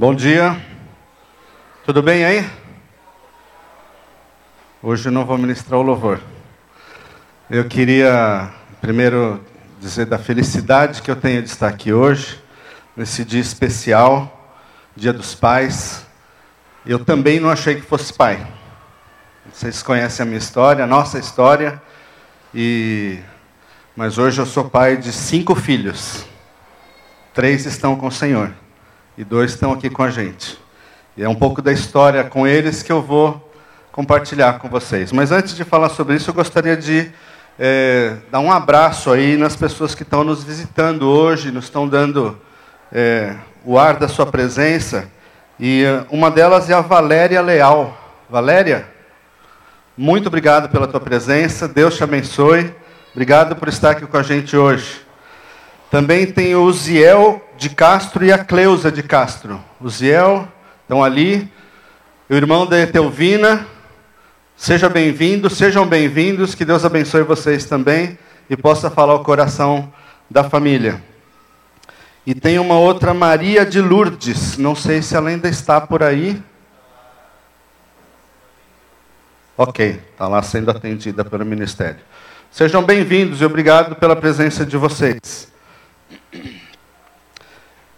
Bom dia. Tudo bem aí? Hoje não vou ministrar o louvor. Eu queria primeiro dizer da felicidade que eu tenho de estar aqui hoje, nesse dia especial, Dia dos Pais. Eu também não achei que fosse pai. Vocês conhecem a minha história, a nossa história, e mas hoje eu sou pai de cinco filhos. Três estão com o Senhor e dois estão aqui com a gente. E é um pouco da história com eles que eu vou compartilhar com vocês. Mas antes de falar sobre isso, eu gostaria de é, dar um abraço aí nas pessoas que estão nos visitando hoje, nos estão dando é, o ar da sua presença. E é, uma delas é a Valéria Leal. Valéria, muito obrigado pela tua presença. Deus te abençoe. Obrigado por estar aqui com a gente hoje. Também tem o Ziel de Castro e a Cleusa de Castro. O Ziel estão ali. O irmão da Etelvina. Seja bem-vindo, sejam bem-vindos. Que Deus abençoe vocês também e possa falar o coração da família. E tem uma outra Maria de Lourdes. Não sei se ela ainda está por aí. Ok, está lá sendo atendida pelo ministério. Sejam bem-vindos e obrigado pela presença de vocês.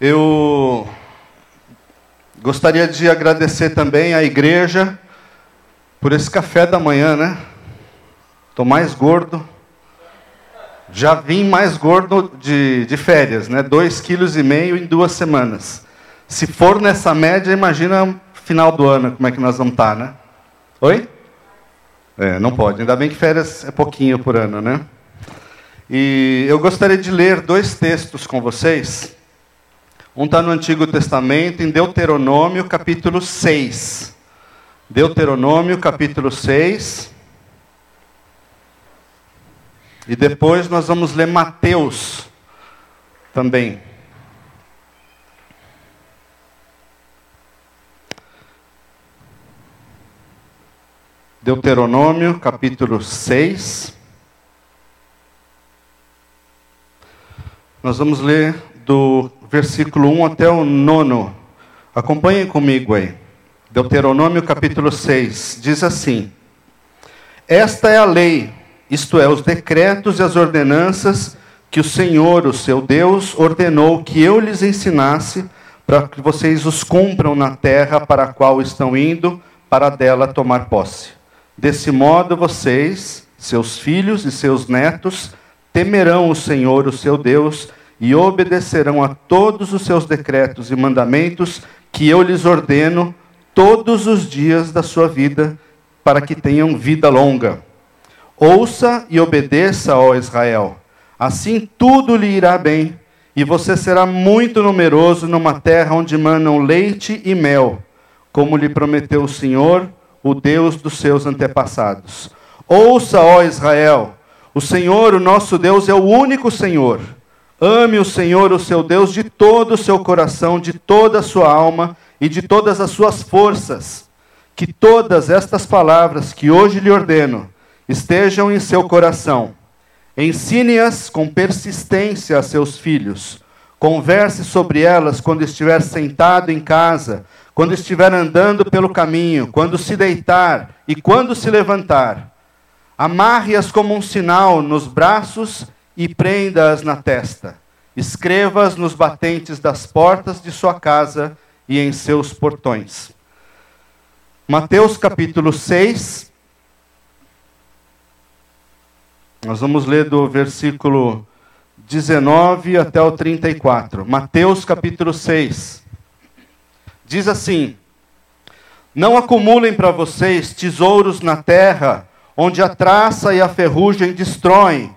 Eu gostaria de agradecer também à igreja por esse café da manhã, né? Estou mais gordo. Já vim mais gordo de, de férias, né? Dois quilos e meio em duas semanas. Se for nessa média, imagina final do ano como é que nós vamos estar, né? Oi? É, não pode. Ainda bem que férias é pouquinho por ano, né? E eu gostaria de ler dois textos com vocês. Um está no Antigo Testamento, em Deuteronômio, capítulo 6. Deuteronômio, capítulo 6. E depois nós vamos ler Mateus também. Deuteronômio, capítulo 6. Nós vamos ler do versículo 1 até o 9. Acompanhem comigo aí. Deuteronômio, capítulo 6. Diz assim: Esta é a lei, isto é, os decretos e as ordenanças que o Senhor, o seu Deus, ordenou que eu lhes ensinasse, para que vocês os cumpram na terra para a qual estão indo, para dela tomar posse Desse modo, vocês, seus filhos e seus netos, temerão o Senhor, o seu Deus, e obedecerão a todos os seus decretos e mandamentos que eu lhes ordeno todos os dias da sua vida, para que tenham vida longa. Ouça e obedeça, ó Israel. Assim tudo lhe irá bem, e você será muito numeroso numa terra onde manam leite e mel, como lhe prometeu o Senhor o Deus dos seus antepassados. Ouça, ó Israel, o Senhor, o nosso Deus, é o único Senhor. Ame o Senhor, o seu Deus, de todo o seu coração, de toda a sua alma e de todas as suas forças. Que todas estas palavras que hoje lhe ordeno estejam em seu coração. Ensine-as com persistência a seus filhos. Converse sobre elas quando estiver sentado em casa quando estiver andando pelo caminho, quando se deitar e quando se levantar. Amarre-as como um sinal nos braços e prenda-as na testa. Escreva-as nos batentes das portas de sua casa e em seus portões. Mateus capítulo 6. Nós vamos ler do versículo 19 até o 34. Mateus capítulo 6. Diz assim: Não acumulem para vocês tesouros na terra, onde a traça e a ferrugem destroem,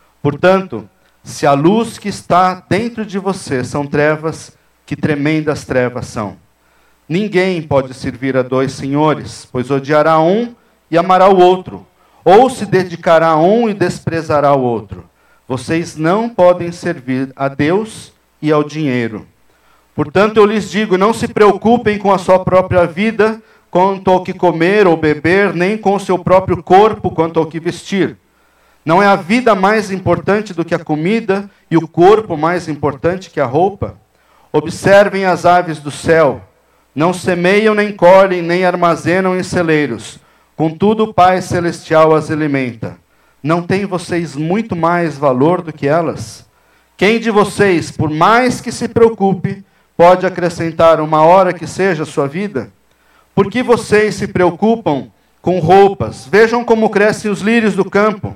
Portanto, se a luz que está dentro de você são trevas, que tremendas trevas são. Ninguém pode servir a dois senhores, pois odiará um e amará o outro, ou se dedicará a um e desprezará o outro. Vocês não podem servir a Deus e ao dinheiro. Portanto, eu lhes digo: não se preocupem com a sua própria vida quanto ao que comer ou beber, nem com o seu próprio corpo quanto ao que vestir. Não é a vida mais importante do que a comida e o corpo mais importante que a roupa? Observem as aves do céu. Não semeiam, nem colhem, nem armazenam em celeiros. Contudo, o Pai Celestial as alimenta. Não têm vocês muito mais valor do que elas? Quem de vocês, por mais que se preocupe, pode acrescentar uma hora que seja a sua vida? Por que vocês se preocupam com roupas? Vejam como crescem os lírios do campo.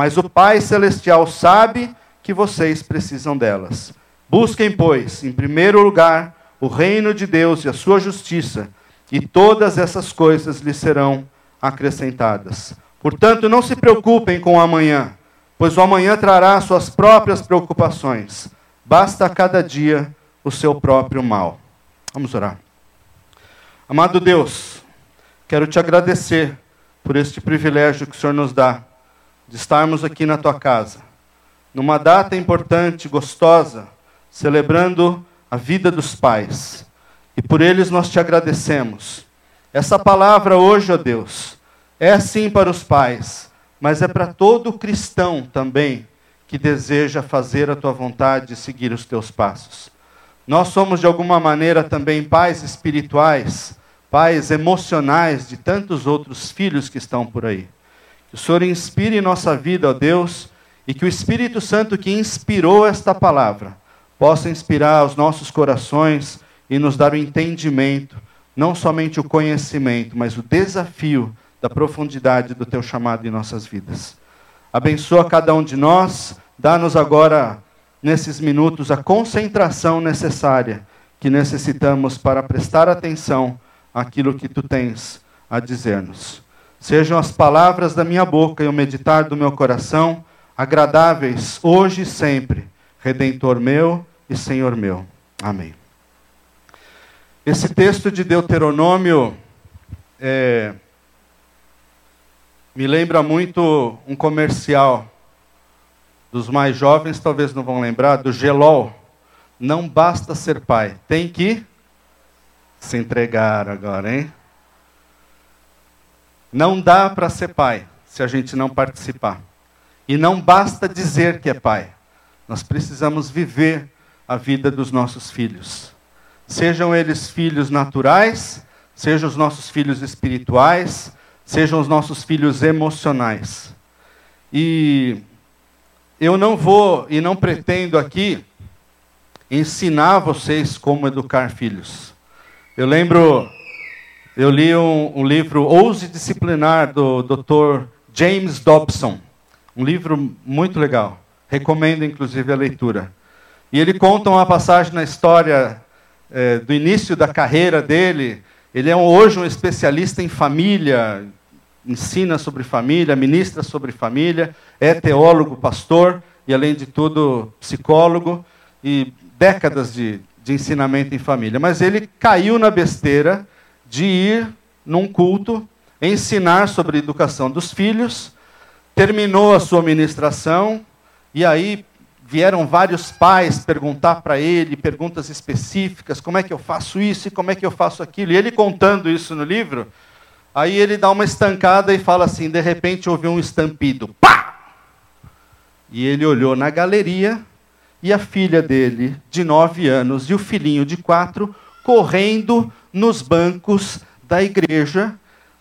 mas o Pai Celestial sabe que vocês precisam delas. Busquem, pois, em primeiro lugar, o reino de Deus e a sua justiça, e todas essas coisas lhes serão acrescentadas. Portanto, não se preocupem com o amanhã, pois o amanhã trará suas próprias preocupações. Basta a cada dia o seu próprio mal. Vamos orar. Amado Deus, quero te agradecer por este privilégio que o Senhor nos dá de estarmos aqui na tua casa, numa data importante, gostosa, celebrando a vida dos pais. E por eles nós te agradecemos. Essa palavra hoje, ó Deus, é sim para os pais, mas é para todo cristão também que deseja fazer a tua vontade e seguir os teus passos. Nós somos de alguma maneira também pais espirituais, pais emocionais de tantos outros filhos que estão por aí. Que o Senhor inspire nossa vida, ó Deus, e que o Espírito Santo que inspirou esta palavra possa inspirar os nossos corações e nos dar o entendimento, não somente o conhecimento, mas o desafio da profundidade do teu chamado em nossas vidas. Abençoa cada um de nós, dá-nos agora, nesses minutos, a concentração necessária que necessitamos para prestar atenção àquilo que tu tens a dizer-nos. Sejam as palavras da minha boca e o meditar do meu coração agradáveis hoje e sempre, Redentor meu e Senhor meu. Amém. Esse texto de Deuteronômio é, me lembra muito um comercial dos mais jovens, talvez não vão lembrar, do Gelol. Não basta ser pai, tem que se entregar agora, hein? Não dá para ser pai se a gente não participar. E não basta dizer que é pai. Nós precisamos viver a vida dos nossos filhos. Sejam eles filhos naturais, sejam os nossos filhos espirituais, sejam os nossos filhos emocionais. E eu não vou e não pretendo aqui ensinar vocês como educar filhos. Eu lembro eu li um, um livro Ouse Disciplinar, do Dr. James Dobson. Um livro muito legal. Recomendo, inclusive, a leitura. E ele conta uma passagem na história é, do início da carreira dele. Ele é hoje um especialista em família, ensina sobre família, ministra sobre família, é teólogo, pastor e, além de tudo, psicólogo e décadas de, de ensinamento em família. Mas ele caiu na besteira de ir num culto, ensinar sobre a educação dos filhos, terminou a sua ministração, e aí vieram vários pais perguntar para ele perguntas específicas, como é que eu faço isso e como é que eu faço aquilo. E ele contando isso no livro, aí ele dá uma estancada e fala assim, de repente ouviu um estampido, pá! E ele olhou na galeria e a filha dele, de nove anos, e o filhinho de quatro, correndo nos bancos da igreja,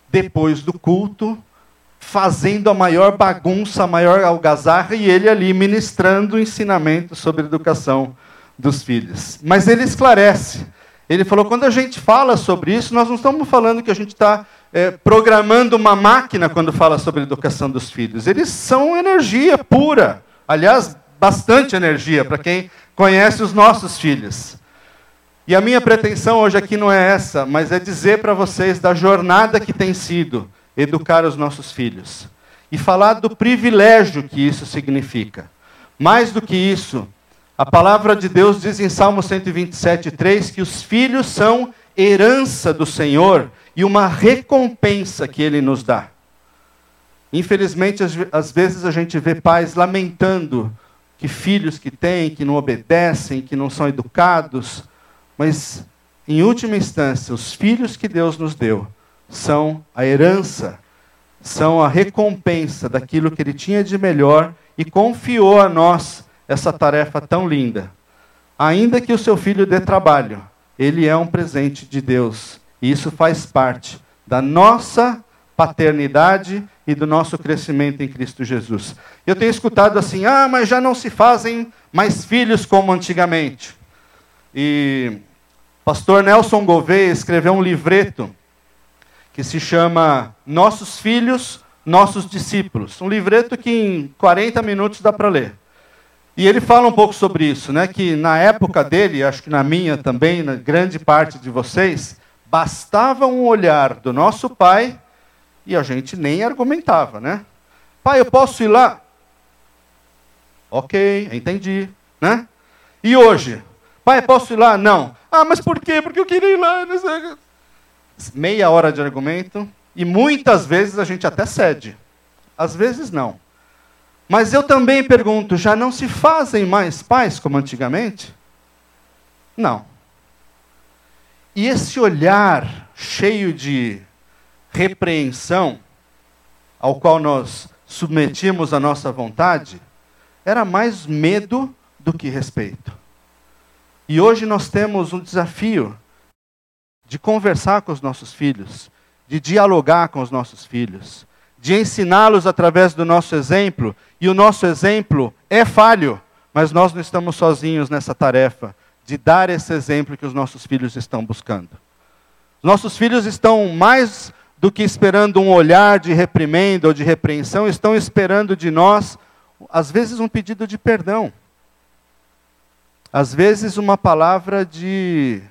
depois do culto, fazendo a maior bagunça, a maior algazarra, e ele ali ministrando o ensinamento sobre a educação dos filhos. Mas ele esclarece: Ele falou: quando a gente fala sobre isso, nós não estamos falando que a gente está é, programando uma máquina quando fala sobre a educação dos filhos. Eles são energia pura. Aliás, bastante energia para quem conhece os nossos filhos. E a minha pretensão hoje aqui não é essa, mas é dizer para vocês da jornada que tem sido educar os nossos filhos. E falar do privilégio que isso significa. Mais do que isso, a palavra de Deus diz em Salmo 127, 3 que os filhos são herança do Senhor e uma recompensa que Ele nos dá. Infelizmente, às vezes a gente vê pais lamentando que filhos que têm, que não obedecem, que não são educados, mas, em última instância, os filhos que Deus nos deu são a herança, são a recompensa daquilo que Ele tinha de melhor e confiou a nós essa tarefa tão linda. Ainda que o seu filho dê trabalho, ele é um presente de Deus. E isso faz parte da nossa paternidade e do nosso crescimento em Cristo Jesus. Eu tenho escutado assim: ah, mas já não se fazem mais filhos como antigamente. E pastor Nelson Gouveia escreveu um livreto que se chama Nossos Filhos, Nossos Discípulos. Um livreto que em 40 minutos dá para ler. E ele fala um pouco sobre isso, né? Que na época dele, acho que na minha também, na grande parte de vocês, bastava um olhar do nosso pai e a gente nem argumentava, né? Pai, eu posso ir lá? Ok, entendi, né? E hoje? Pai, posso ir lá? Não. Ah, mas por quê? Porque eu queria ir lá. Meia hora de argumento e muitas vezes a gente até cede. Às vezes não. Mas eu também pergunto: já não se fazem mais pais como antigamente? Não. E esse olhar cheio de repreensão, ao qual nós submetimos a nossa vontade, era mais medo do que respeito. E hoje nós temos um desafio de conversar com os nossos filhos, de dialogar com os nossos filhos, de ensiná-los através do nosso exemplo, e o nosso exemplo é falho, mas nós não estamos sozinhos nessa tarefa de dar esse exemplo que os nossos filhos estão buscando. Nossos filhos estão mais do que esperando um olhar de reprimenda ou de repreensão, estão esperando de nós, às vezes, um pedido de perdão. Às vezes, uma palavra de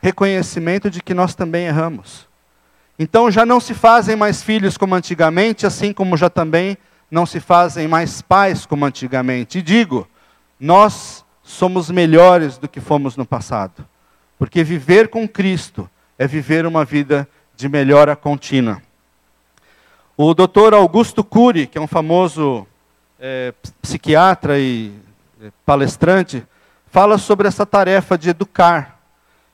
reconhecimento de que nós também erramos. Então já não se fazem mais filhos como antigamente, assim como já também não se fazem mais pais como antigamente. E digo, nós somos melhores do que fomos no passado. Porque viver com Cristo é viver uma vida de melhora contínua. O doutor Augusto Cury, que é um famoso é, psiquiatra e é, palestrante, fala sobre essa tarefa de educar.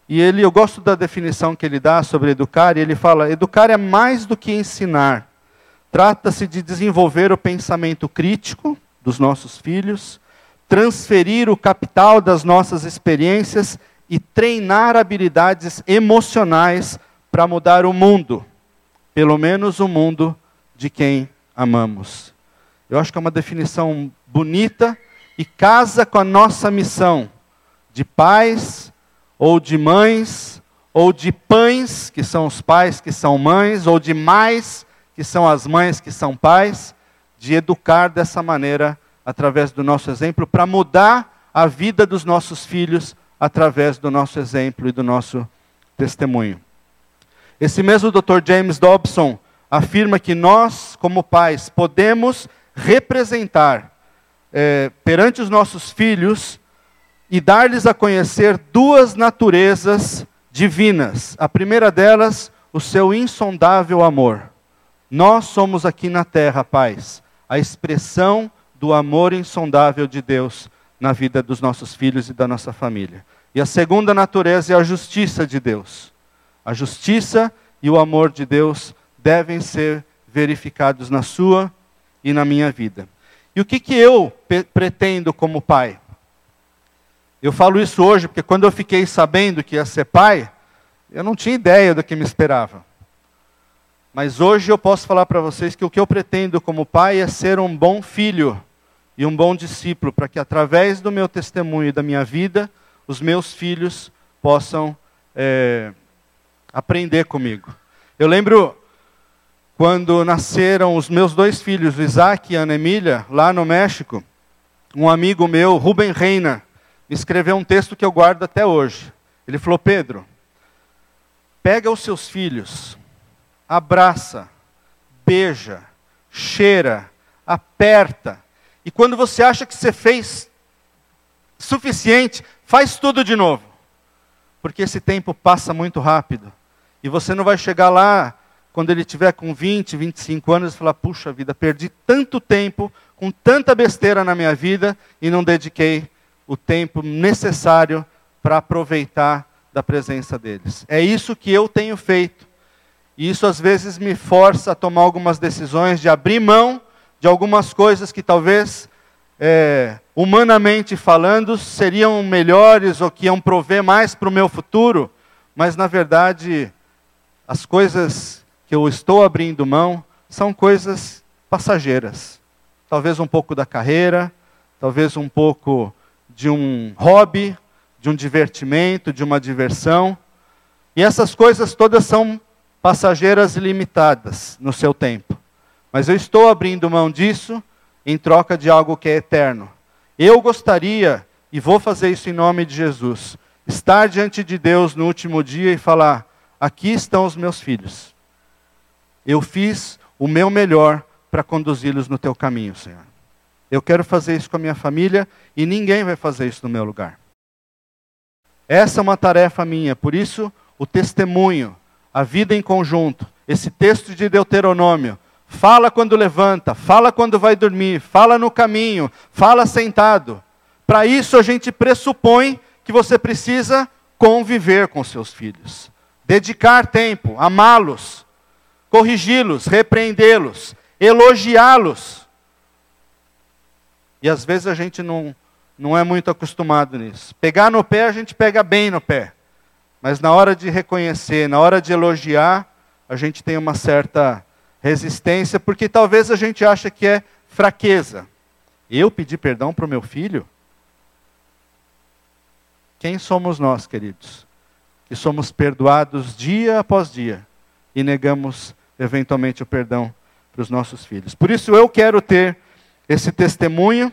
E ele, eu gosto da definição que ele dá sobre educar, e ele fala: educar é mais do que ensinar. Trata-se de desenvolver o pensamento crítico dos nossos filhos, transferir o capital das nossas experiências e treinar habilidades emocionais para mudar o mundo, pelo menos o mundo de quem amamos. Eu acho que é uma definição bonita e casa com a nossa missão de pais, ou de mães, ou de pães, que são os pais que são mães, ou de mais, que são as mães que são pais, de educar dessa maneira, através do nosso exemplo, para mudar a vida dos nossos filhos através do nosso exemplo e do nosso testemunho. Esse mesmo Dr. James Dobson afirma que nós, como pais, podemos representar é, perante os nossos filhos e dar-lhes a conhecer duas naturezas divinas. A primeira delas, o seu insondável amor. Nós somos aqui na terra, pais, a expressão do amor insondável de Deus na vida dos nossos filhos e da nossa família. E a segunda natureza é a justiça de Deus. A justiça e o amor de Deus devem ser verificados na sua e na minha vida. E o que, que eu pretendo como pai? Eu falo isso hoje porque quando eu fiquei sabendo que ia ser pai, eu não tinha ideia do que me esperava. Mas hoje eu posso falar para vocês que o que eu pretendo como pai é ser um bom filho e um bom discípulo, para que através do meu testemunho e da minha vida, os meus filhos possam é, aprender comigo. Eu lembro quando nasceram os meus dois filhos, Isaac e Ana Emília, lá no México, um amigo meu, Ruben Reina, me escreveu um texto que eu guardo até hoje. Ele falou: Pedro, pega os seus filhos, abraça, beija, cheira, aperta, e quando você acha que você fez suficiente, faz tudo de novo. Porque esse tempo passa muito rápido. E você não vai chegar lá quando ele tiver com 20, 25 anos e falar: puxa vida, perdi tanto tempo com tanta besteira na minha vida e não dediquei o tempo necessário para aproveitar da presença deles. É isso que eu tenho feito. E isso às vezes me força a tomar algumas decisões de abrir mão de algumas coisas que talvez, é, humanamente falando, seriam melhores ou que iam prover mais para o meu futuro, mas na verdade, as coisas que eu estou abrindo mão são coisas passageiras. Talvez um pouco da carreira, talvez um pouco de um hobby, de um divertimento, de uma diversão. E essas coisas todas são passageiras e limitadas no seu tempo. Mas eu estou abrindo mão disso em troca de algo que é eterno. Eu gostaria, e vou fazer isso em nome de Jesus, estar diante de Deus no último dia e falar: aqui estão os meus filhos. Eu fiz o meu melhor para conduzi-los no teu caminho, Senhor. Eu quero fazer isso com a minha família e ninguém vai fazer isso no meu lugar. Essa é uma tarefa minha, por isso o testemunho, a vida em conjunto, esse texto de Deuteronômio, fala quando levanta, fala quando vai dormir, fala no caminho, fala sentado. Para isso a gente pressupõe que você precisa conviver com seus filhos, dedicar tempo, amá-los, corrigi-los, repreendê-los, elogiá-los. E às vezes a gente não, não é muito acostumado nisso. Pegar no pé, a gente pega bem no pé. Mas na hora de reconhecer, na hora de elogiar, a gente tem uma certa resistência, porque talvez a gente ache que é fraqueza. Eu pedir perdão para o meu filho? Quem somos nós, queridos? Que somos perdoados dia após dia e negamos eventualmente o perdão para os nossos filhos. Por isso eu quero ter esse testemunho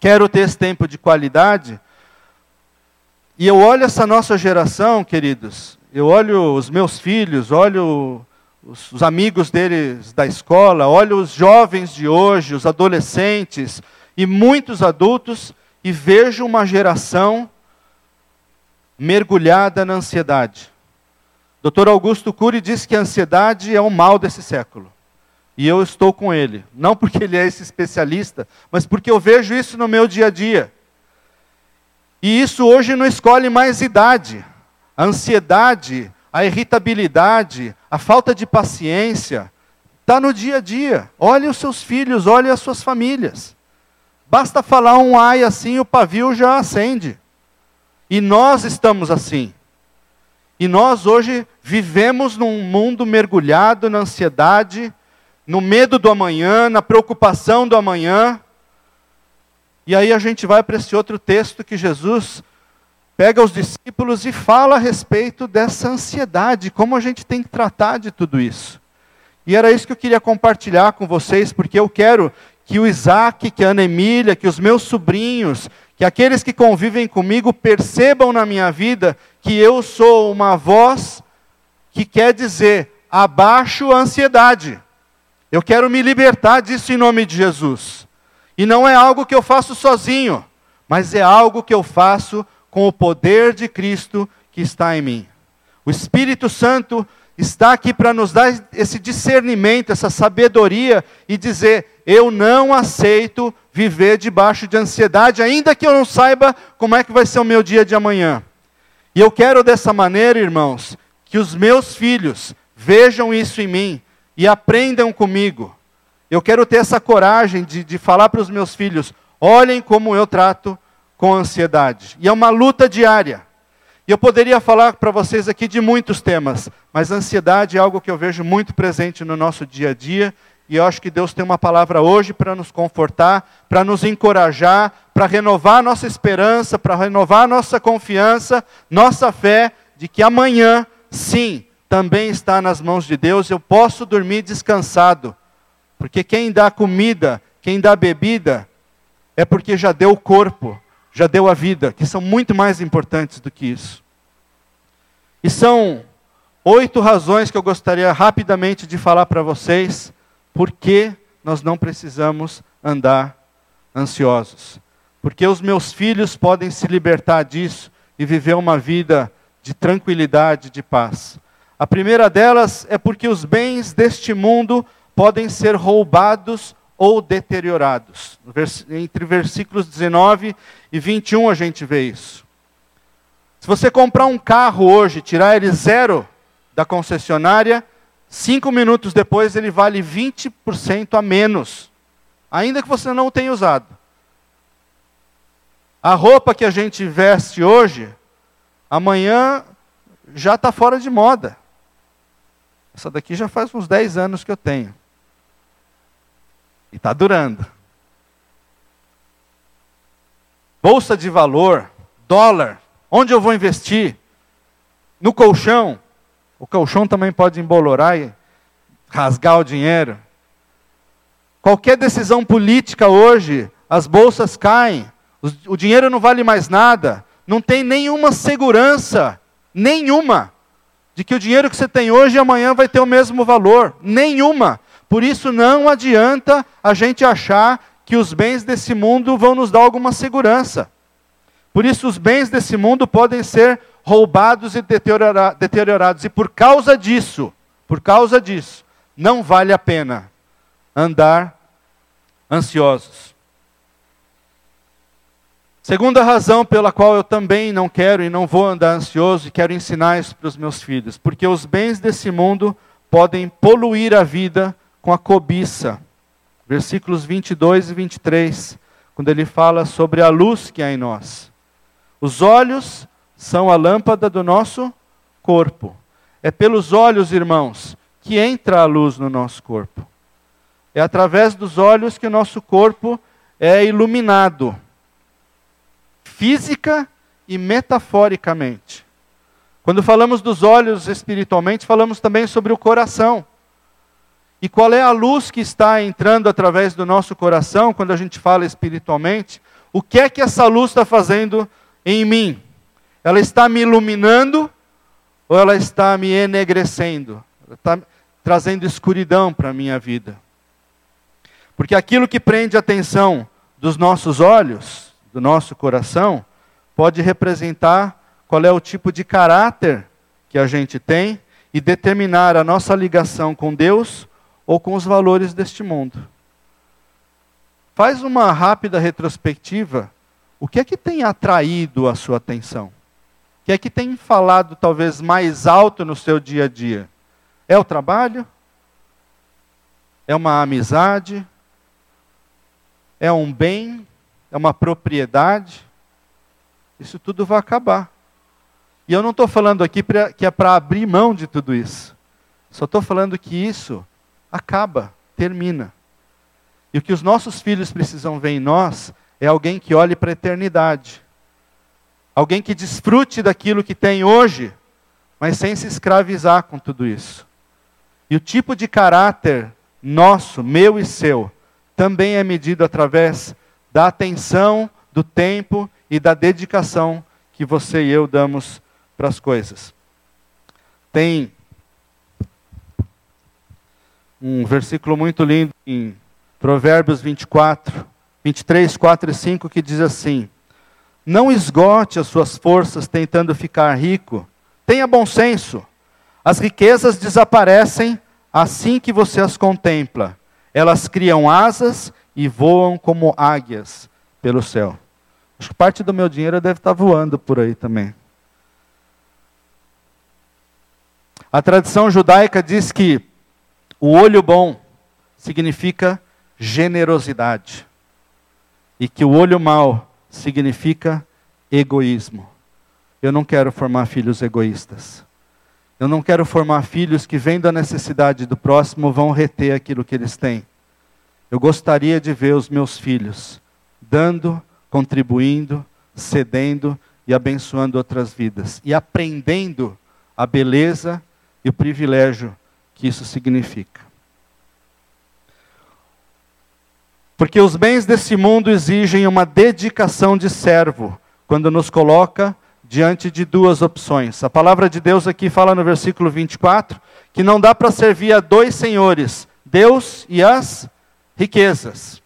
Quero ter esse tempo de qualidade. E eu olho essa nossa geração, queridos, eu olho os meus filhos, olho os, os amigos deles da escola, olho os jovens de hoje, os adolescentes e muitos adultos, e vejo uma geração mergulhada na ansiedade. Dr. Augusto Cury diz que a ansiedade é o mal desse século. E eu estou com ele. Não porque ele é esse especialista, mas porque eu vejo isso no meu dia a dia. E isso hoje não escolhe mais idade. A ansiedade, a irritabilidade, a falta de paciência, está no dia a dia. Olhe os seus filhos, olhe as suas famílias. Basta falar um ai assim, o pavio já acende. E nós estamos assim. E nós hoje vivemos num mundo mergulhado na ansiedade, no medo do amanhã, na preocupação do amanhã. E aí a gente vai para esse outro texto que Jesus pega os discípulos e fala a respeito dessa ansiedade, como a gente tem que tratar de tudo isso. E era isso que eu queria compartilhar com vocês, porque eu quero que o Isaac, que a Ana Emília, que os meus sobrinhos, que aqueles que convivem comigo percebam na minha vida que eu sou uma voz que quer dizer abaixo a ansiedade. Eu quero me libertar disso em nome de Jesus. E não é algo que eu faço sozinho, mas é algo que eu faço com o poder de Cristo que está em mim. O Espírito Santo está aqui para nos dar esse discernimento, essa sabedoria e dizer: eu não aceito viver debaixo de ansiedade, ainda que eu não saiba como é que vai ser o meu dia de amanhã. E eu quero dessa maneira, irmãos, que os meus filhos vejam isso em mim e aprendam comigo. Eu quero ter essa coragem de, de falar para os meus filhos: olhem como eu trato com ansiedade. E é uma luta diária. E eu poderia falar para vocês aqui de muitos temas, mas ansiedade é algo que eu vejo muito presente no nosso dia a dia. E eu acho que Deus tem uma palavra hoje para nos confortar, para nos encorajar, para renovar nossa esperança, para renovar nossa confiança, nossa fé, de que amanhã, sim, também está nas mãos de Deus, eu posso dormir descansado. Porque quem dá comida, quem dá bebida, é porque já deu o corpo, já deu a vida, que são muito mais importantes do que isso. E são oito razões que eu gostaria rapidamente de falar para vocês, por que nós não precisamos andar ansiosos. Porque os meus filhos podem se libertar disso e viver uma vida de tranquilidade, de paz. A primeira delas é porque os bens deste mundo podem ser roubados ou deteriorados. Entre versículos 19 e 21 a gente vê isso. Se você comprar um carro hoje, tirar ele zero da concessionária, cinco minutos depois ele vale 20% a menos, ainda que você não o tenha usado. A roupa que a gente veste hoje, amanhã já está fora de moda. Essa daqui já faz uns 10 anos que eu tenho. E está durando. Bolsa de valor, dólar, onde eu vou investir? No colchão. O colchão também pode embolorar e rasgar o dinheiro. Qualquer decisão política hoje, as bolsas caem, o dinheiro não vale mais nada, não tem nenhuma segurança, nenhuma, de que o dinheiro que você tem hoje e amanhã vai ter o mesmo valor, nenhuma. Por isso não adianta a gente achar que os bens desse mundo vão nos dar alguma segurança. Por isso os bens desse mundo podem ser roubados e deteriorados. E por causa disso, por causa disso, não vale a pena andar ansiosos. Segunda razão pela qual eu também não quero e não vou andar ansioso e quero ensinar isso para os meus filhos, porque os bens desse mundo podem poluir a vida com a cobiça. Versículos 22 e 23, quando ele fala sobre a luz que há em nós. Os olhos são a lâmpada do nosso corpo. É pelos olhos, irmãos, que entra a luz no nosso corpo. É através dos olhos que o nosso corpo é iluminado, física e metaforicamente. Quando falamos dos olhos espiritualmente, falamos também sobre o coração. E qual é a luz que está entrando através do nosso coração quando a gente fala espiritualmente? O que é que essa luz está fazendo em mim? Ela está me iluminando ou ela está me enegrecendo? Ela está trazendo escuridão para a minha vida. Porque aquilo que prende a atenção dos nossos olhos, do nosso coração, pode representar qual é o tipo de caráter que a gente tem e determinar a nossa ligação com Deus ou com os valores deste mundo. Faz uma rápida retrospectiva. O que é que tem atraído a sua atenção? Que é que tem falado talvez mais alto no seu dia a dia? É o trabalho? É uma amizade? É um bem? É uma propriedade? Isso tudo vai acabar. E eu não estou falando aqui pra, que é para abrir mão de tudo isso. Só estou falando que isso acaba, termina. E o que os nossos filhos precisam ver em nós é alguém que olhe para a eternidade. Alguém que desfrute daquilo que tem hoje, mas sem se escravizar com tudo isso. E o tipo de caráter nosso, meu e seu, também é medido através da atenção, do tempo e da dedicação que você e eu damos para as coisas. Tem um versículo muito lindo em Provérbios 24, 23, 4 e 5, que diz assim: Não esgote as suas forças tentando ficar rico, tenha bom senso. As riquezas desaparecem assim que você as contempla. Elas criam asas e voam como águias pelo céu. Acho que parte do meu dinheiro deve estar voando por aí também. A tradição judaica diz que o olho bom significa generosidade. E que o olho mau significa egoísmo. Eu não quero formar filhos egoístas. Eu não quero formar filhos que, vendo a necessidade do próximo, vão reter aquilo que eles têm. Eu gostaria de ver os meus filhos dando, contribuindo, cedendo e abençoando outras vidas e aprendendo a beleza e o privilégio que isso significa. Porque os bens desse mundo exigem uma dedicação de servo quando nos coloca diante de duas opções. A palavra de Deus aqui fala no versículo 24 que não dá para servir a dois senhores, Deus e as riquezas.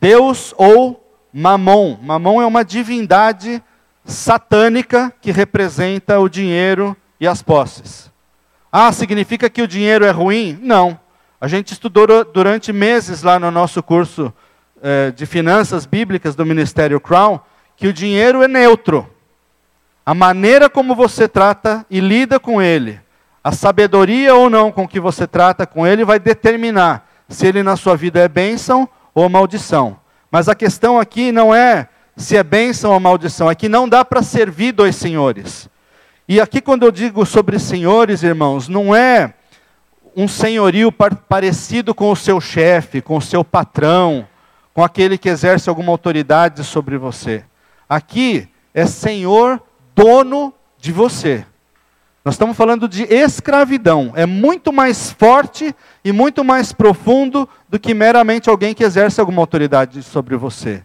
Deus ou Mamon. Mamon é uma divindade satânica que representa o dinheiro e as posses. Ah, significa que o dinheiro é ruim? Não. A gente estudou durante meses lá no nosso curso eh, de finanças bíblicas do Ministério Crown que o dinheiro é neutro. A maneira como você trata e lida com ele, a sabedoria ou não com que você trata com ele, vai determinar se ele na sua vida é bênção ou maldição. Mas a questão aqui não é se é bênção ou maldição, é que não dá para servir dois senhores. E aqui, quando eu digo sobre senhores, irmãos, não é um senhorio parecido com o seu chefe, com o seu patrão, com aquele que exerce alguma autoridade sobre você. Aqui é senhor, dono de você. Nós estamos falando de escravidão. É muito mais forte e muito mais profundo do que meramente alguém que exerce alguma autoridade sobre você.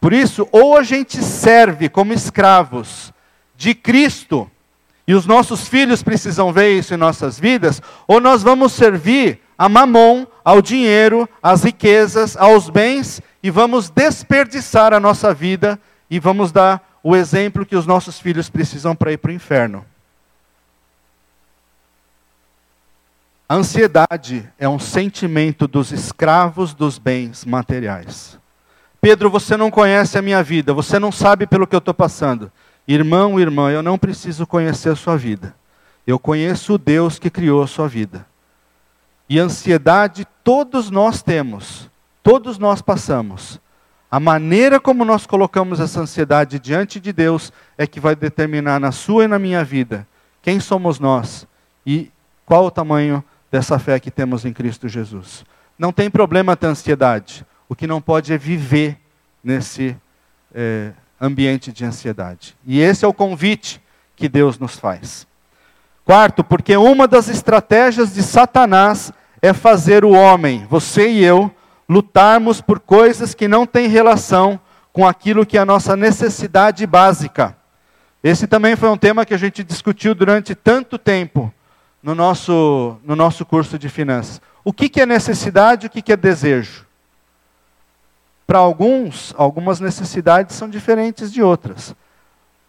Por isso, ou a gente serve como escravos de Cristo, e os nossos filhos precisam ver isso em nossas vidas, ou nós vamos servir a mamon, ao dinheiro, às riquezas, aos bens, e vamos desperdiçar a nossa vida e vamos dar o exemplo que os nossos filhos precisam para ir para o inferno. A ansiedade é um sentimento dos escravos dos bens materiais. Pedro, você não conhece a minha vida, você não sabe pelo que eu estou passando. Irmão, irmã, eu não preciso conhecer a sua vida. Eu conheço o Deus que criou a sua vida. E ansiedade todos nós temos, todos nós passamos. A maneira como nós colocamos essa ansiedade diante de Deus é que vai determinar na sua e na minha vida quem somos nós e qual o tamanho dessa fé que temos em Cristo Jesus. Não tem problema ter ansiedade. O que não pode é viver nesse é, ambiente de ansiedade. E esse é o convite que Deus nos faz. Quarto, porque uma das estratégias de Satanás é fazer o homem, você e eu, lutarmos por coisas que não têm relação com aquilo que é a nossa necessidade básica. Esse também foi um tema que a gente discutiu durante tanto tempo no nosso, no nosso curso de finanças. O que, que é necessidade e o que, que é desejo? Para alguns, algumas necessidades são diferentes de outras.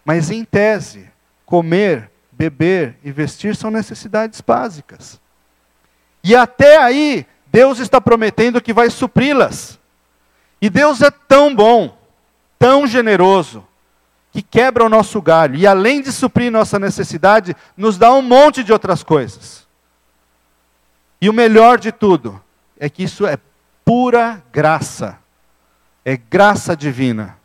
Mas, em tese, comer, beber e vestir são necessidades básicas. E até aí, Deus está prometendo que vai supri-las. E Deus é tão bom, tão generoso, que quebra o nosso galho e além de suprir nossa necessidade, nos dá um monte de outras coisas. E o melhor de tudo é que isso é pura graça. É graça divina.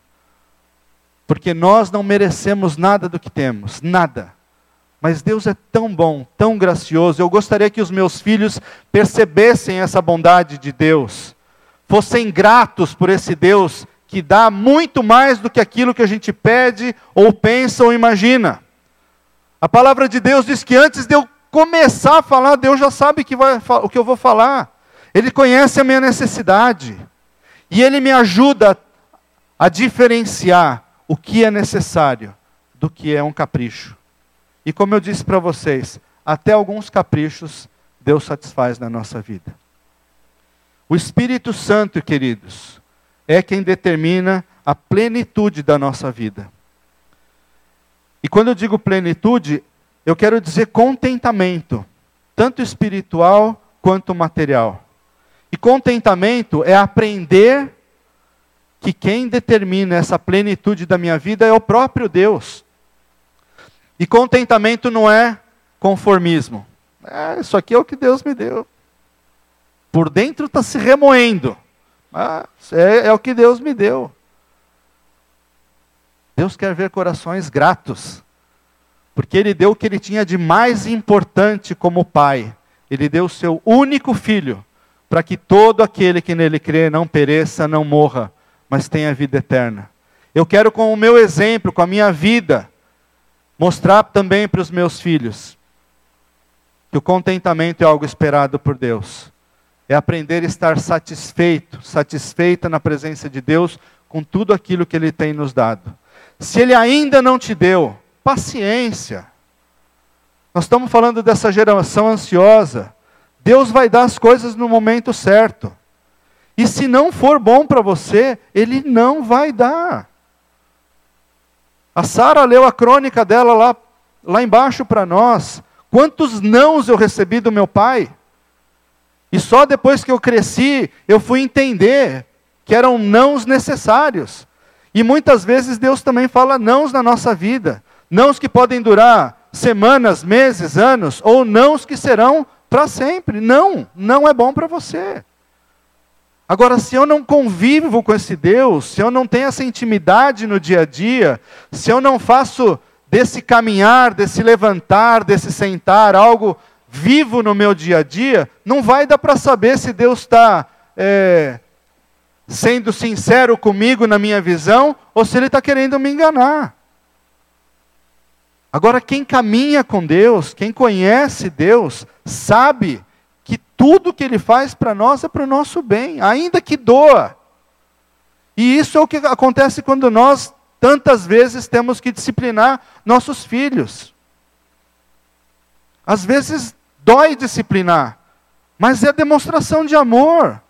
Porque nós não merecemos nada do que temos, nada. Mas Deus é tão bom, tão gracioso. Eu gostaria que os meus filhos percebessem essa bondade de Deus, fossem gratos por esse Deus que dá muito mais do que aquilo que a gente pede, ou pensa, ou imagina. A palavra de Deus diz que antes de eu começar a falar, Deus já sabe que vai, o que eu vou falar. Ele conhece a minha necessidade. E Ele me ajuda a diferenciar o que é necessário do que é um capricho. E como eu disse para vocês, até alguns caprichos Deus satisfaz na nossa vida. O Espírito Santo, queridos, é quem determina a plenitude da nossa vida. E quando eu digo plenitude, eu quero dizer contentamento, tanto espiritual quanto material. E contentamento é aprender que quem determina essa plenitude da minha vida é o próprio Deus. E contentamento não é conformismo. É, isso aqui é o que Deus me deu. Por dentro está se remoendo. É, é o que Deus me deu. Deus quer ver corações gratos, porque Ele deu o que Ele tinha de mais importante como Pai. Ele deu o seu único filho, para que todo aquele que nele crê não pereça, não morra, mas tenha vida eterna. Eu quero, com o meu exemplo, com a minha vida, mostrar também para os meus filhos que o contentamento é algo esperado por Deus. É aprender a estar satisfeito, satisfeita na presença de Deus com tudo aquilo que Ele tem nos dado. Se Ele ainda não te deu, paciência. Nós estamos falando dessa geração ansiosa. Deus vai dar as coisas no momento certo. E se não for bom para você, Ele não vai dar. A Sara leu a crônica dela lá, lá embaixo para nós. Quantos nãos eu recebi do meu pai? E só depois que eu cresci, eu fui entender que eram nãos necessários. E muitas vezes Deus também fala nãos na nossa vida. Nãos que podem durar semanas, meses, anos, ou nãos que serão para sempre. Não, não é bom para você. Agora, se eu não convivo com esse Deus, se eu não tenho essa intimidade no dia a dia, se eu não faço desse caminhar, desse levantar, desse sentar algo vivo no meu dia a dia, não vai dar para saber se Deus está é, sendo sincero comigo na minha visão ou se Ele está querendo me enganar. Agora, quem caminha com Deus, quem conhece Deus, sabe que tudo que Ele faz para nós é para o nosso bem, ainda que doa. E isso é o que acontece quando nós, tantas vezes, temos que disciplinar nossos filhos. Às vezes dói disciplinar, mas é demonstração de amor,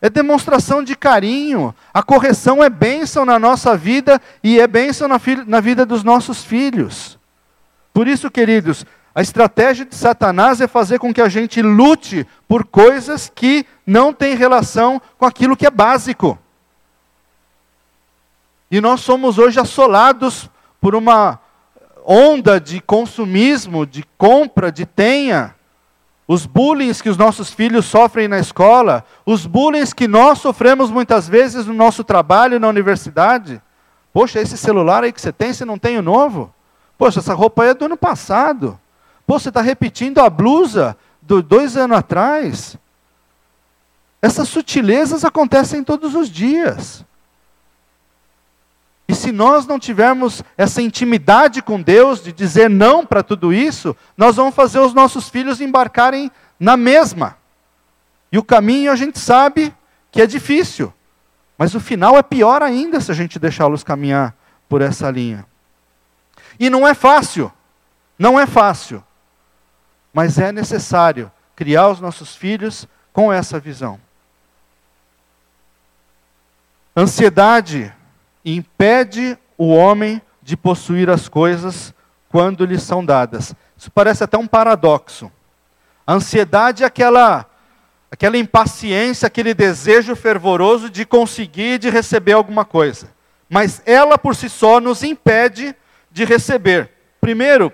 é demonstração de carinho. A correção é bênção na nossa vida e é bênção na, na vida dos nossos filhos. Por isso, queridos, a estratégia de Satanás é fazer com que a gente lute por coisas que não têm relação com aquilo que é básico. E nós somos hoje assolados por uma onda de consumismo, de compra, de tenha. Os bullying que os nossos filhos sofrem na escola, os bullying que nós sofremos muitas vezes no nosso trabalho na universidade. Poxa, esse celular aí que você tem, você não tem o novo? Poxa, essa roupa aí é do ano passado. Pô, você está repetindo a blusa do dois anos atrás. Essas sutilezas acontecem todos os dias. E se nós não tivermos essa intimidade com Deus, de dizer não para tudo isso, nós vamos fazer os nossos filhos embarcarem na mesma. E o caminho a gente sabe que é difícil, mas o final é pior ainda se a gente deixá-los caminhar por essa linha. E não é fácil, não é fácil mas é necessário criar os nossos filhos com essa visão. Ansiedade impede o homem de possuir as coisas quando lhe são dadas. Isso parece até um paradoxo. A ansiedade é aquela aquela impaciência, aquele desejo fervoroso de conseguir, de receber alguma coisa. Mas ela por si só nos impede de receber. Primeiro,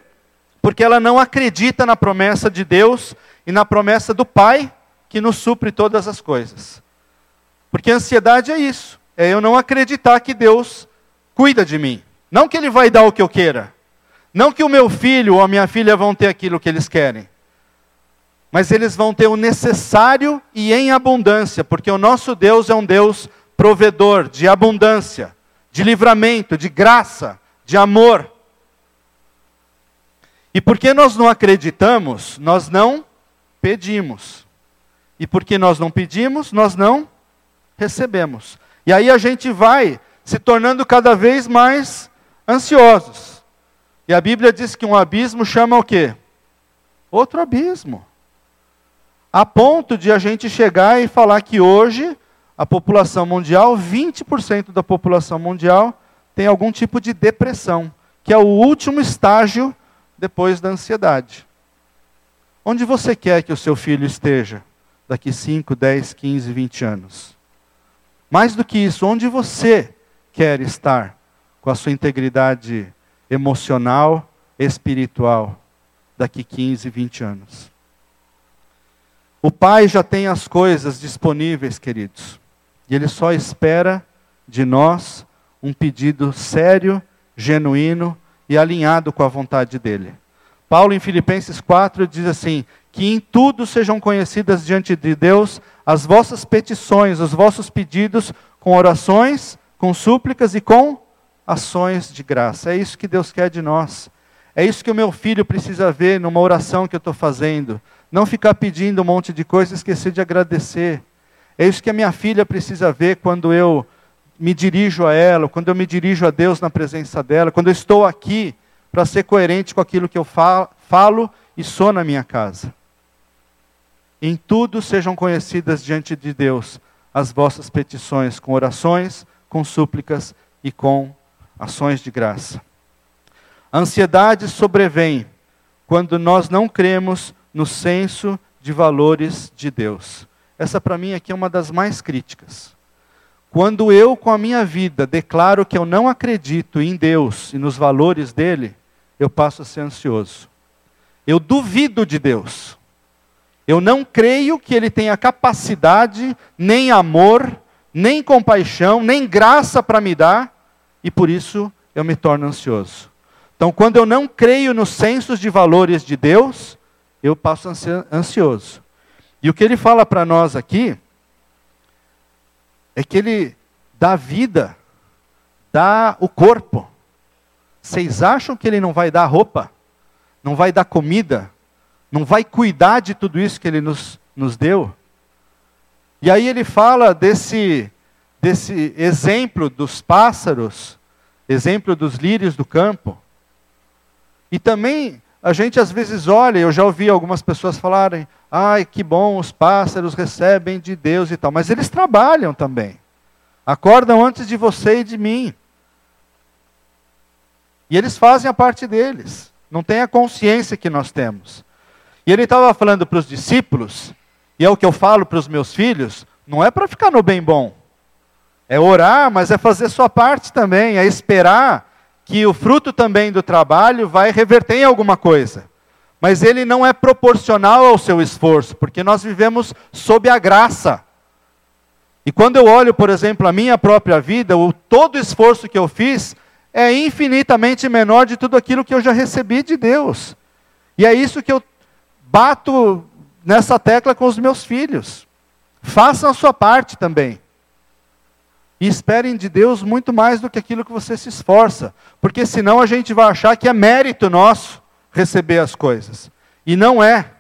porque ela não acredita na promessa de Deus e na promessa do Pai que nos supre todas as coisas. Porque a ansiedade é isso, é eu não acreditar que Deus cuida de mim. Não que Ele vai dar o que eu queira. Não que o meu filho ou a minha filha vão ter aquilo que eles querem. Mas eles vão ter o necessário e em abundância, porque o nosso Deus é um Deus provedor de abundância, de livramento, de graça, de amor. E porque nós não acreditamos, nós não pedimos. E porque nós não pedimos, nós não recebemos. E aí a gente vai se tornando cada vez mais ansiosos. E a Bíblia diz que um abismo chama o quê? Outro abismo. A ponto de a gente chegar e falar que hoje a população mundial, 20% da população mundial, tem algum tipo de depressão, que é o último estágio depois da ansiedade. Onde você quer que o seu filho esteja daqui 5, 10, 15, 20 anos? Mais do que isso, onde você quer estar com a sua integridade emocional, espiritual, daqui 15, 20 anos? O Pai já tem as coisas disponíveis, queridos, e Ele só espera de nós um pedido sério, genuíno e alinhado com a vontade dele. Paulo, em Filipenses 4, diz assim: Que em tudo sejam conhecidas diante de Deus as vossas petições, os vossos pedidos, com orações, com súplicas e com ações de graça. É isso que Deus quer de nós. É isso que o meu filho precisa ver numa oração que eu estou fazendo. Não ficar pedindo um monte de coisa e esquecer de agradecer. É isso que a minha filha precisa ver quando eu me dirijo a ela, quando eu me dirijo a Deus na presença dela, quando eu estou aqui para ser coerente com aquilo que eu falo e sou na minha casa. Em tudo sejam conhecidas diante de Deus as vossas petições, com orações, com súplicas e com ações de graça. A ansiedade sobrevém quando nós não cremos no senso de valores de Deus. Essa, para mim, aqui é uma das mais críticas. Quando eu, com a minha vida, declaro que eu não acredito em Deus e nos valores dele, eu passo a ser ansioso. Eu duvido de Deus. Eu não creio que ele tenha capacidade, nem amor, nem compaixão, nem graça para me dar, e por isso eu me torno ansioso. Então, quando eu não creio nos sensos de valores de Deus, eu passo a ser ansioso. E o que ele fala para nós aqui é que ele dá vida, dá o corpo. Vocês acham que ele não vai dar roupa? Não vai dar comida? Não vai cuidar de tudo isso que ele nos, nos deu? E aí ele fala desse, desse exemplo dos pássaros, exemplo dos lírios do campo. E também a gente às vezes olha, eu já ouvi algumas pessoas falarem, ai que bom, os pássaros recebem de Deus e tal, mas eles trabalham também. Acordam antes de você e de mim. E eles fazem a parte deles. Não tem a consciência que nós temos. E ele estava falando para os discípulos, e é o que eu falo para os meus filhos: não é para ficar no bem bom. É orar, mas é fazer sua parte também, é esperar que o fruto também do trabalho vai reverter em alguma coisa. Mas ele não é proporcional ao seu esforço, porque nós vivemos sob a graça. E quando eu olho, por exemplo, a minha própria vida, o todo esforço que eu fiz é infinitamente menor de tudo aquilo que eu já recebi de Deus. E é isso que eu bato nessa tecla com os meus filhos. Façam a sua parte também. E esperem de Deus muito mais do que aquilo que você se esforça. Porque senão a gente vai achar que é mérito nosso receber as coisas. E não é.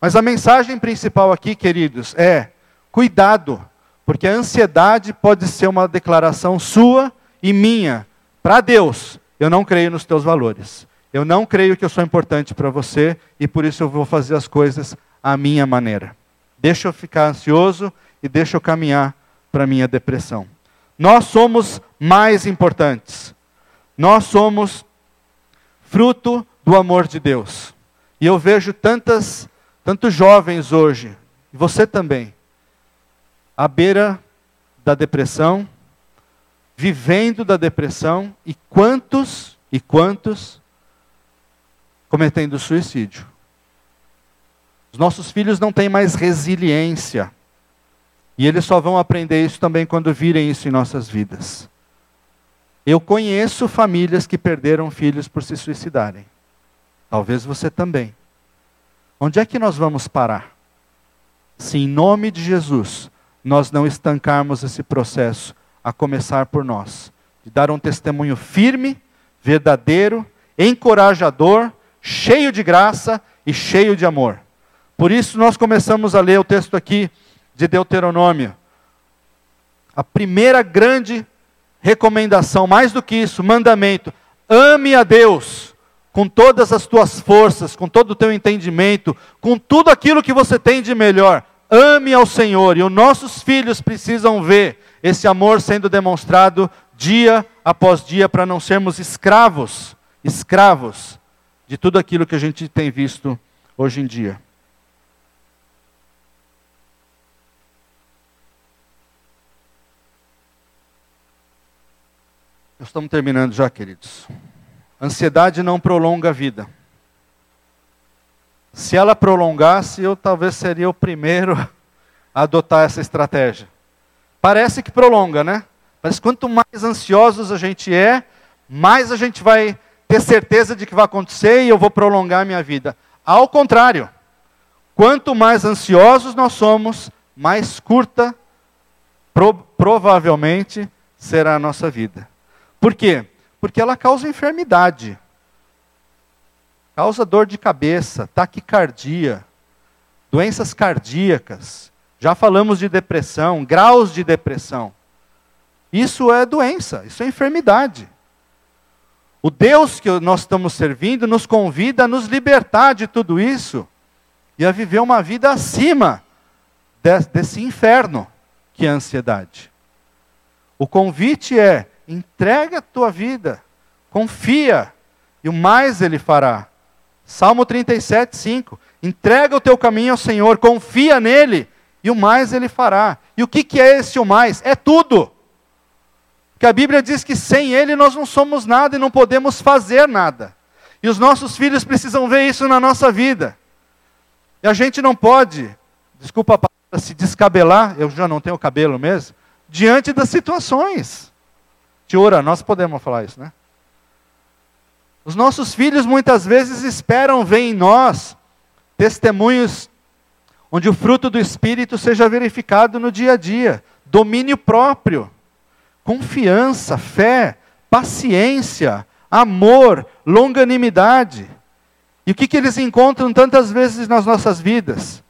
Mas a mensagem principal aqui, queridos, é: cuidado, porque a ansiedade pode ser uma declaração sua e minha para Deus. Eu não creio nos teus valores. Eu não creio que eu sou importante para você e por isso eu vou fazer as coisas à minha maneira. Deixa eu ficar ansioso e deixa eu caminhar para minha depressão. Nós somos mais importantes. Nós somos fruto do amor de Deus. E eu vejo tantas, tantos jovens hoje, e você também, à beira da depressão, vivendo da depressão, e quantos e quantos cometendo suicídio. Os nossos filhos não têm mais resiliência. E eles só vão aprender isso também quando virem isso em nossas vidas. Eu conheço famílias que perderam filhos por se suicidarem. Talvez você também. Onde é que nós vamos parar? Se em nome de Jesus nós não estancarmos esse processo, a começar por nós, de dar um testemunho firme, verdadeiro, encorajador, cheio de graça e cheio de amor. Por isso nós começamos a ler o texto aqui de Deuteronômio. A primeira grande recomendação, mais do que isso, mandamento: ame a Deus com todas as tuas forças, com todo o teu entendimento, com tudo aquilo que você tem de melhor. Ame ao Senhor, e os nossos filhos precisam ver esse amor sendo demonstrado dia após dia para não sermos escravos, escravos de tudo aquilo que a gente tem visto hoje em dia. Nós estamos terminando já, queridos. Ansiedade não prolonga a vida. Se ela prolongasse, eu talvez seria o primeiro a adotar essa estratégia. Parece que prolonga, né? Mas quanto mais ansiosos a gente é, mais a gente vai ter certeza de que vai acontecer e eu vou prolongar a minha vida. Ao contrário, quanto mais ansiosos nós somos, mais curta pro, provavelmente será a nossa vida. Por quê? Porque ela causa enfermidade. causa dor de cabeça, taquicardia, doenças cardíacas. Já falamos de depressão, graus de depressão. Isso é doença, isso é enfermidade. O Deus que nós estamos servindo nos convida a nos libertar de tudo isso e a viver uma vida acima desse inferno que é a ansiedade. O convite é: entrega a tua vida, confia, e o mais ele fará. Salmo 37, 5. Entrega o teu caminho ao Senhor, confia nele, e o mais ele fará. E o que, que é esse o mais? É tudo. Que a Bíblia diz que sem ele nós não somos nada e não podemos fazer nada. E os nossos filhos precisam ver isso na nossa vida. E a gente não pode, desculpa a palavra, se descabelar, eu já não tenho cabelo mesmo, diante das situações. Tiora, nós podemos falar isso, né? Os nossos filhos muitas vezes esperam ver em nós testemunhos onde o fruto do Espírito seja verificado no dia a dia, domínio próprio, confiança, fé, paciência, amor, longanimidade. E o que, que eles encontram tantas vezes nas nossas vidas?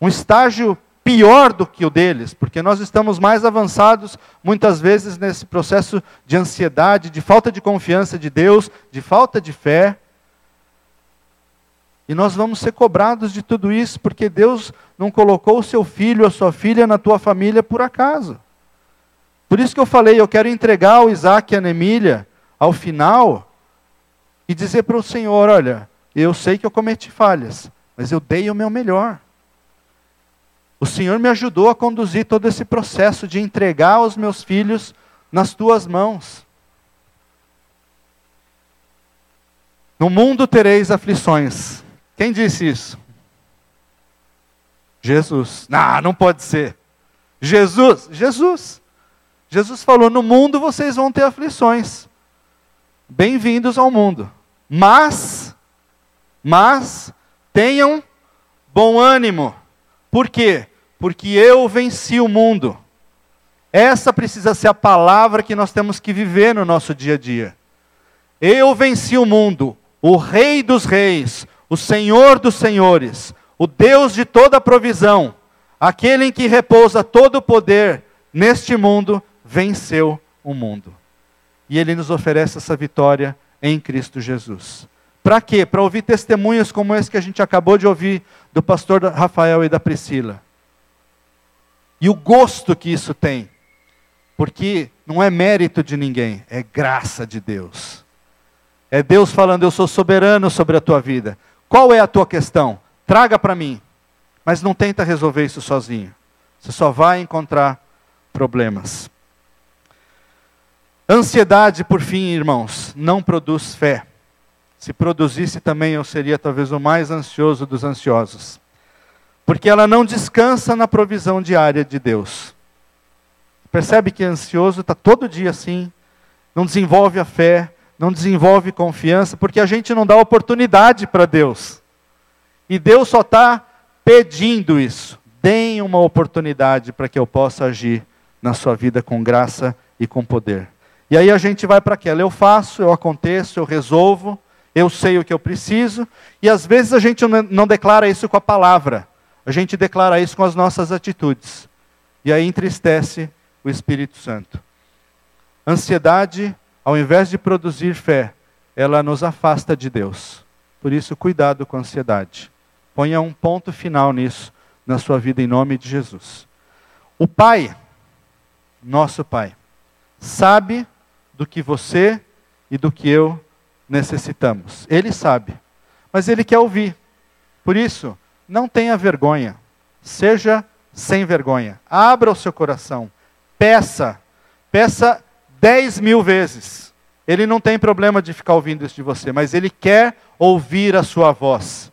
Um estágio pior do que o deles, porque nós estamos mais avançados muitas vezes nesse processo de ansiedade, de falta de confiança de Deus, de falta de fé. E nós vamos ser cobrados de tudo isso, porque Deus não colocou o seu filho ou a sua filha na tua família por acaso. Por isso que eu falei, eu quero entregar o Isaac e a Nemília ao final e dizer para o Senhor: olha, eu sei que eu cometi falhas, mas eu dei o meu melhor. O Senhor me ajudou a conduzir todo esse processo de entregar os meus filhos nas tuas mãos. No mundo tereis aflições. Quem disse isso? Jesus. Não, não pode ser. Jesus, Jesus. Jesus falou: No mundo vocês vão ter aflições. Bem-vindos ao mundo. Mas, mas, tenham bom ânimo. Por quê? Porque eu venci o mundo. Essa precisa ser a palavra que nós temos que viver no nosso dia a dia. Eu venci o mundo, o Rei dos Reis, o Senhor dos Senhores, o Deus de toda provisão, aquele em que repousa todo o poder neste mundo, venceu o mundo. E ele nos oferece essa vitória em Cristo Jesus. Para quê? Para ouvir testemunhos como esse que a gente acabou de ouvir do pastor Rafael e da Priscila. E o gosto que isso tem. Porque não é mérito de ninguém, é graça de Deus. É Deus falando: Eu sou soberano sobre a tua vida. Qual é a tua questão? Traga para mim. Mas não tenta resolver isso sozinho. Você só vai encontrar problemas. Ansiedade, por fim, irmãos, não produz fé. Se produzisse também, eu seria talvez o mais ansioso dos ansiosos. Porque ela não descansa na provisão diária de Deus. Percebe que ansioso está todo dia assim, não desenvolve a fé, não desenvolve confiança, porque a gente não dá oportunidade para Deus. E Deus só está pedindo isso. Deem uma oportunidade para que eu possa agir na sua vida com graça e com poder. E aí a gente vai para aquela, eu faço, eu aconteço, eu resolvo, eu sei o que eu preciso, e às vezes a gente não declara isso com a palavra, a gente declara isso com as nossas atitudes. E aí entristece o Espírito Santo. Ansiedade, ao invés de produzir fé, ela nos afasta de Deus. Por isso, cuidado com a ansiedade. Ponha um ponto final nisso na sua vida em nome de Jesus. O Pai, nosso Pai, sabe do que você e do que eu necessitamos. Ele sabe, mas ele quer ouvir. Por isso, não tenha vergonha. Seja sem vergonha. Abra o seu coração. Peça. Peça dez mil vezes. Ele não tem problema de ficar ouvindo isso de você, mas ele quer ouvir a sua voz.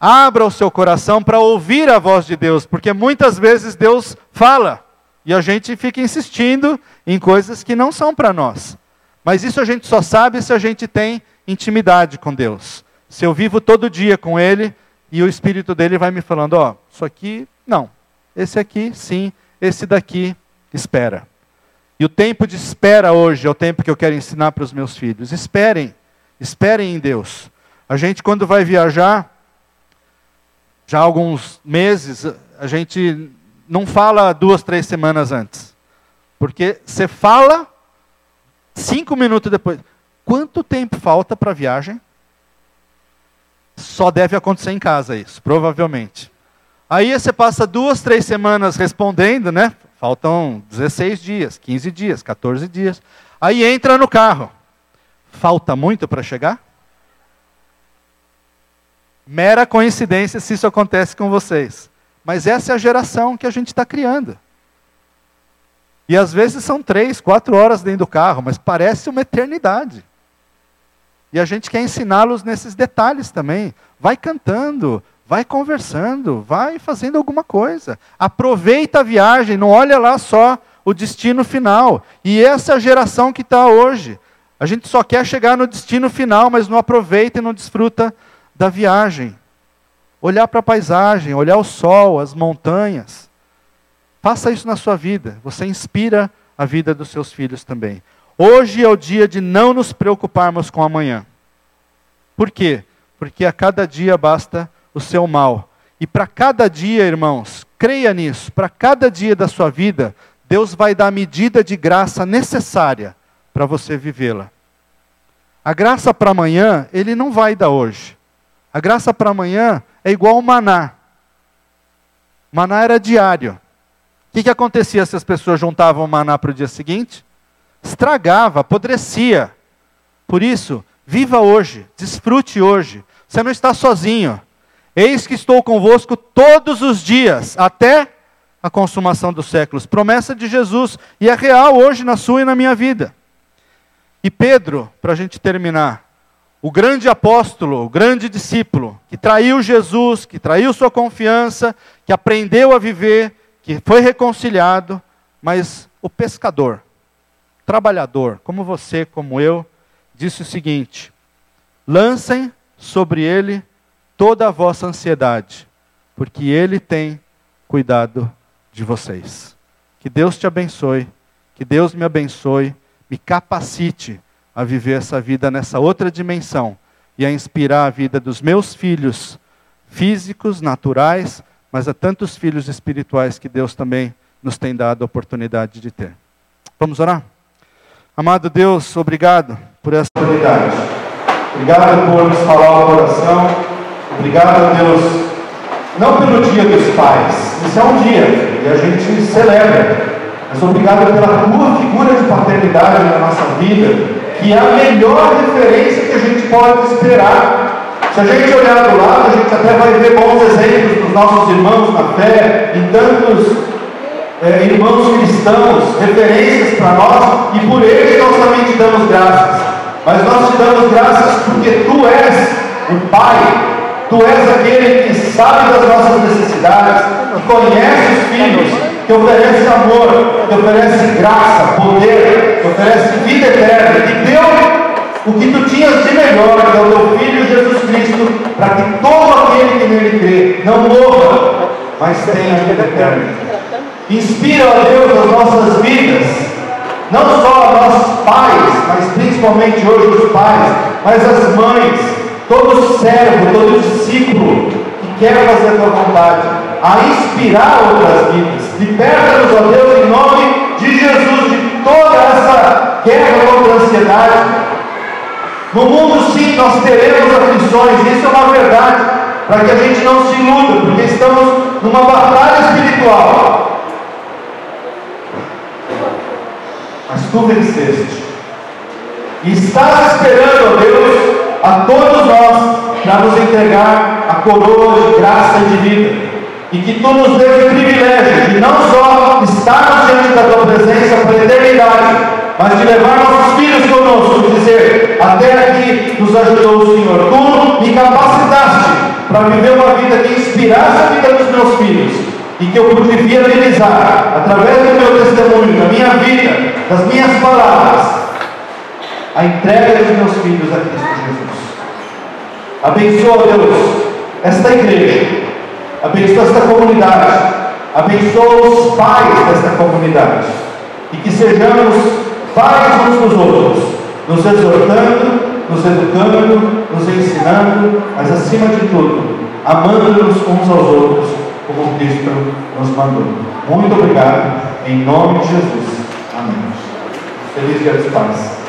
Abra o seu coração para ouvir a voz de Deus, porque muitas vezes Deus fala e a gente fica insistindo em coisas que não são para nós. Mas isso a gente só sabe se a gente tem intimidade com Deus. Se eu vivo todo dia com Ele e o Espírito dele vai me falando: ó, oh, isso aqui, não. Esse aqui, sim. Esse daqui, espera. E o tempo de espera hoje é o tempo que eu quero ensinar para os meus filhos. Esperem, esperem em Deus. A gente, quando vai viajar, já há alguns meses, a gente não fala duas, três semanas antes. Porque você fala cinco minutos depois. Quanto tempo falta para a viagem? Só deve acontecer em casa isso, provavelmente. Aí você passa duas, três semanas respondendo, né? Faltam 16 dias, 15 dias, 14 dias. Aí entra no carro. Falta muito para chegar? Mera coincidência se isso acontece com vocês. Mas essa é a geração que a gente está criando. E às vezes são três, quatro horas dentro do carro, mas parece uma eternidade. E a gente quer ensiná-los nesses detalhes também. Vai cantando, vai conversando, vai fazendo alguma coisa. Aproveita a viagem, não olha lá só o destino final. E essa geração que está hoje. A gente só quer chegar no destino final, mas não aproveita e não desfruta da viagem. Olhar para a paisagem, olhar o sol, as montanhas. Faça isso na sua vida. Você inspira a vida dos seus filhos também. Hoje é o dia de não nos preocuparmos com amanhã. Por quê? Porque a cada dia basta o seu mal. E para cada dia, irmãos, creia nisso, para cada dia da sua vida, Deus vai dar a medida de graça necessária para você vivê-la. A graça para amanhã, Ele não vai dar hoje. A graça para amanhã é igual o maná. Maná era diário. O que, que acontecia se as pessoas juntavam maná para o dia seguinte? Estragava, apodrecia. Por isso, viva hoje, desfrute hoje. Você não está sozinho. Eis que estou convosco todos os dias, até a consumação dos séculos. Promessa de Jesus, e é real hoje na sua e na minha vida. E Pedro, para a gente terminar, o grande apóstolo, o grande discípulo, que traiu Jesus, que traiu sua confiança, que aprendeu a viver, que foi reconciliado, mas o pescador, trabalhador, como você, como eu, disse o seguinte: lancem sobre ele toda a vossa ansiedade, porque Ele tem cuidado de vocês. Que Deus te abençoe, que Deus me abençoe, me capacite a viver essa vida nessa outra dimensão e a inspirar a vida dos meus filhos físicos, naturais, mas a tantos filhos espirituais que Deus também nos tem dado a oportunidade de ter. Vamos orar? Amado Deus, obrigado por essa oportunidade. Obrigado por nos falar o coração. Obrigado, Deus, não pelo dia dos pais, isso é um dia e a gente celebra, mas obrigado pela tua figura de paternidade na nossa vida, que é a melhor referência que a gente pode esperar. Se a gente olhar do lado, a gente até vai ver bons exemplos dos nossos irmãos na fé, em tantos é, irmãos cristãos, referências para nós, e por eles nós também te damos graças. Mas nós te damos graças porque tu és o Pai Tu és aquele que sabe das nossas necessidades, que conhece os filhos, que oferece amor, que oferece graça, poder, que oferece vida eterna, que deu o que tu tinhas de melhor, que é o teu Filho Jesus Cristo, para que todo aquele que nele crê não morra, mas tenha vida eterna. Inspira, ó Deus, as nossas vidas, não só nossos pais, mas principalmente hoje os pais, mas as mães, todo servo, todo discípulo que quer fazer a tua vontade, a inspirar outras vidas. Liberta-nos, ó Deus, em nome de Jesus, de toda essa guerra contra a ansiedade. No mundo, sim, nós teremos aflições, isso é uma verdade, para que a gente não se iluda, porque estamos numa batalha espiritual. Mas tu venceste. E estás esperando, ó Deus, a todos nós para nos entregar a coroa de graça e de vida. E que tu nos dê o privilégio de não só estarmos diante da tua presença para a eternidade, mas de levar nossos filhos conosco e dizer: Até aqui nos ajudou o Senhor. Tu me capacitaste para viver uma vida que inspirasse a vida dos meus filhos e que eu pude viabilizar através do meu testemunho, da minha vida, das minhas palavras, a entrega dos meus filhos a Cristo Jesus. Abençoa, Deus, esta igreja, abençoa esta comunidade, abençoa os pais desta comunidade e que sejamos pais uns dos outros, nos exortando, nos educando, nos ensinando, mas acima de tudo, amando-nos uns aos outros, como Cristo nos mandou. Muito obrigado, em nome de Jesus. Amém. Feliz Dia dos Pais.